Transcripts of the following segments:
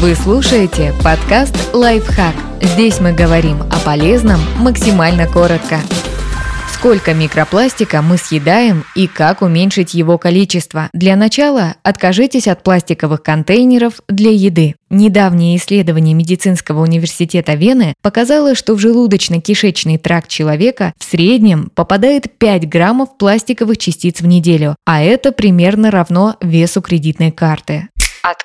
Вы слушаете подкаст «Лайфхак». Здесь мы говорим о полезном максимально коротко. Сколько микропластика мы съедаем и как уменьшить его количество? Для начала откажитесь от пластиковых контейнеров для еды. Недавнее исследование медицинского университета Вены показало, что в желудочно-кишечный тракт человека в среднем попадает 5 граммов пластиковых частиц в неделю, а это примерно равно весу кредитной карты.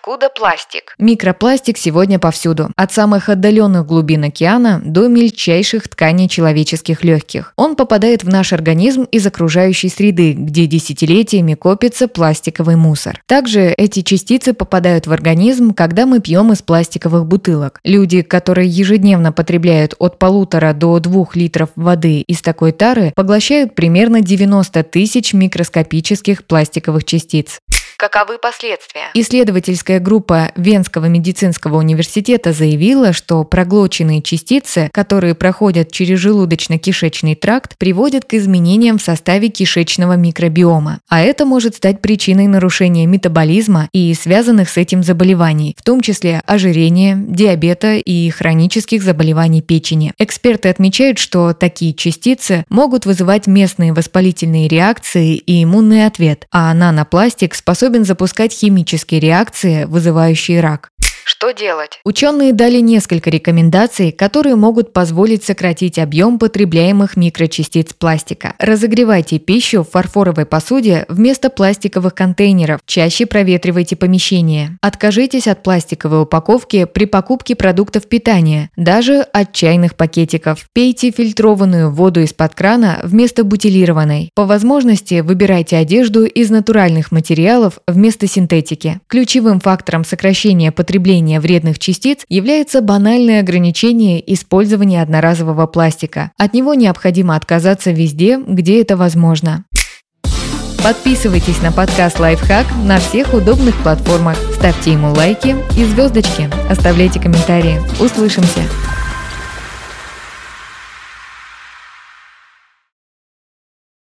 Откуда пластик? Микропластик сегодня повсюду, от самых отдаленных глубин океана до мельчайших тканей человеческих легких. Он попадает в наш организм из окружающей среды, где десятилетиями копится пластиковый мусор. Также эти частицы попадают в организм, когда мы пьем из пластиковых бутылок. Люди, которые ежедневно потребляют от полутора до двух литров воды из такой тары, поглощают примерно 90 тысяч микроскопических пластиковых частиц. Каковы последствия? Исследовательская группа Венского медицинского университета заявила, что проглоченные частицы, которые проходят через желудочно-кишечный тракт, приводят к изменениям в составе кишечного микробиома. А это может стать причиной нарушения метаболизма и связанных с этим заболеваний, в том числе ожирения, диабета и хронических заболеваний печени. Эксперты отмечают, что такие частицы могут вызывать местные воспалительные реакции и иммунный ответ, а нанопластик способен запускать химические реакции, вызывающие рак. Что делать? Ученые дали несколько рекомендаций, которые могут позволить сократить объем потребляемых микрочастиц пластика. Разогревайте пищу в фарфоровой посуде вместо пластиковых контейнеров. Чаще проветривайте помещение. Откажитесь от пластиковой упаковки при покупке продуктов питания, даже от чайных пакетиков. Пейте фильтрованную воду из-под крана вместо бутилированной. По возможности выбирайте одежду из натуральных материалов вместо синтетики. Ключевым фактором сокращения потребления выделения вредных частиц является банальное ограничение использования одноразового пластика. От него необходимо отказаться везде, где это возможно. Подписывайтесь на подкаст «Лайфхак» на всех удобных платформах, ставьте ему лайки и звездочки, оставляйте комментарии. Услышимся!